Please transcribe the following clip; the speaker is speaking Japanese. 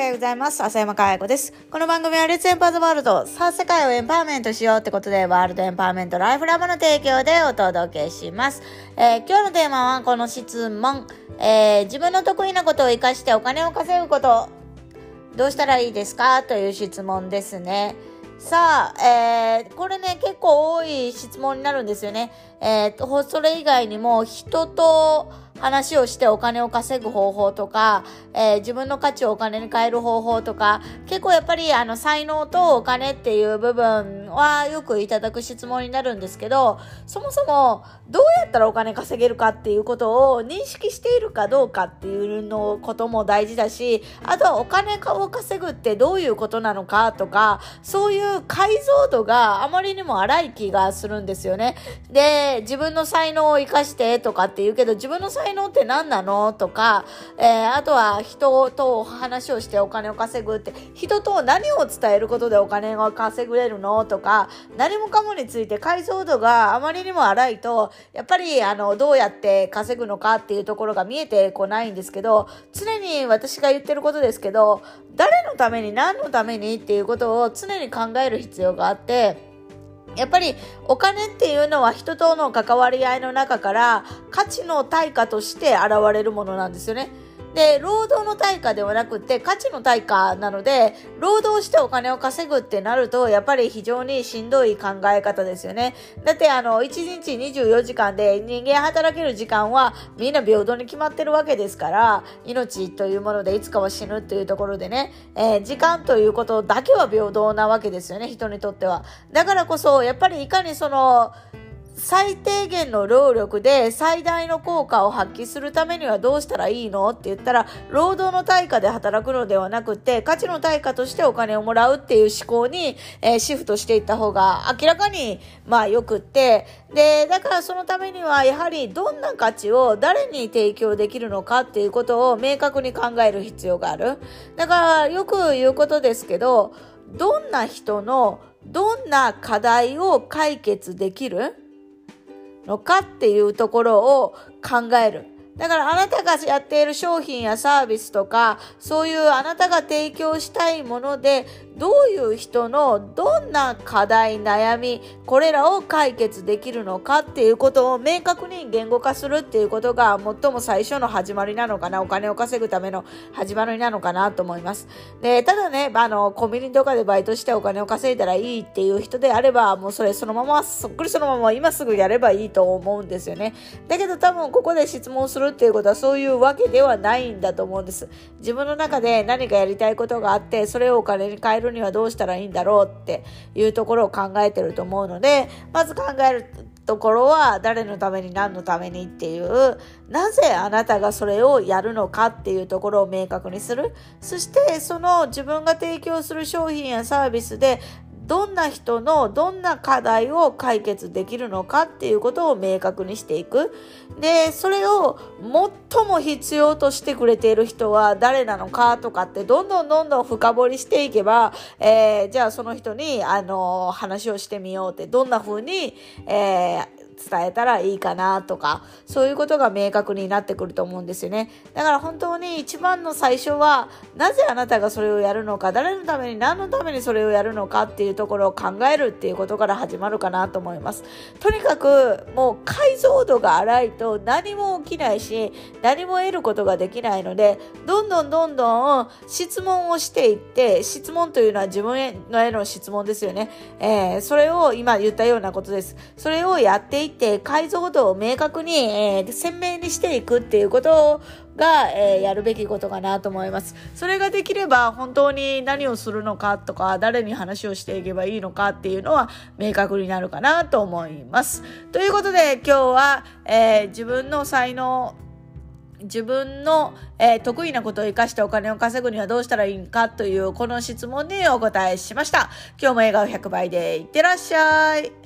はようございます。浅山かや子です。この番組はレッツエンパーズワールド、さあ世界をエンパワーメントしようってことで、ワールドエンパワーメントライフラボの提供でお届けします。えー今日のテーマはこの質問、えー自分の得意なことを活かしてお金を稼ぐこと、どうしたらいいですか？という質問ですね。さあ、えーこれね、結構多い質問になるんですよね。えー、それ以外にも、人と話をしてお金を稼ぐ方法とか、えー自分の価値をお金に変える方法とか、結構やっぱり、あの、才能とお金っていう部分はよくいただく質問になるんですけど、そもそも、どうやったらお金稼げるかっていうことを認識しているかどうかっていうのことも大事だし、あとはお金を稼ぐってどういうことなのかとか、そういう解像度があまりにも荒い気がするんですよね。で、自分の才能を活かしてとかって言うけど、自分の才能って何なの？とか、えーあとは人と話をしてお金を稼ぐって、人と何を伝えることでお金が稼ぐれるの？とか、何もかもについて解像度があまりにも荒いと、やっぱりあの、どうやって稼ぐのかっていうところが見えてこないんですけど、常に私が言ってることですけど、誰のために何のためにっていうことを常に考える必要があって、やっぱりお金っていうのは人との関わり合いの中から価値の対価として現れるものなんですよね。で、労働の対価ではなくて価値の対価なので、労働してお金を稼ぐってなると、やっぱり非常にしんどい考え方ですよね。だってあの、1日24時間で人間働ける時間はみんな平等に決まってるわけですから、命というものでいつかは死ぬっていうところでね、えー時間ということだけは平等なわけですよね、人にとっては。だからこそ、やっぱりいかにその、最低限の労力で最大の効果を発揮するためにはどうしたらいいの？って言ったら、労働の対価で働くのではなくて、価値の対価としてお金をもらうっていう思考に、えーシフトしていった方が明らかに、まあよくって、で、だからそのためにはやはりどんな価値を誰に提供できるのかっていうことを明確に考える必要がある。だからよく言うことですけど、どんな人のどんな課題を解決できる？のかっていうところを考える。だからあなたがやっている商品やサービスとか、そういうあなたが提供したいもので、どういう人のどんな課題、悩み、これらを解決できるのかっていうことを明確に言語化するっていうことが最も最初の始まりなのかな、お金を稼ぐための始まりなのかなと思います。で、ただね、あの、コンビニとかでバイトしてお金を稼いだらいいっていう人であれば、もうそれそのまま、そっくりそのまま今すぐやればいいと思うんですよね。だけど多分ここで質問するっていうことはそういうわけではないんだと思うんです。自分の中で何かやりたいことがあって、それをお金に変えるにはどうしたらいいんだろうっていうところを考えてると思うので、まず考えるところは誰のために何のためにっていう、なぜあなたがそれをやるのかっていうところを明確にする。そしてその自分が提供する商品やサービスでどんな人のどんな課題を解決できるのかっていうことを明確にしていく。で、それを最も必要としてくれている人は誰なのかとかってどんどんどんどん深掘りしていけば、えーじゃあその人に、あの話をしてみようって、どんな風に、えー伝えたらいいかなとか、そういうことが明確になってくると思うんですよね。だから本当に一番の最初は、なぜあなたがそれをやるのか、誰のために何のためにそれをやるのかっていうところを考えるっていうことから始まるかなと思います。とにかくもう解像度が荒いと何も起きないし、何も得ることができないので、どんどんどんどん質問をしていって、質問というのは自分への質問ですよね。えーそれを今言ったようなことです。それをやっていって解像度を明確に、えー鮮明にしていくっていうことが、えーやるべきことかなと思います。それができれば本当に何をするのかとか誰に話をしていけばいいのかっていうのは明確になるかなと思います。ということで今日は、えー自分の才能自分の、えー得意なことを活かしてお金を稼ぐにはどうしたらいいかというこの質問にお答えしました。今日も笑顔100倍でいってらっしゃい。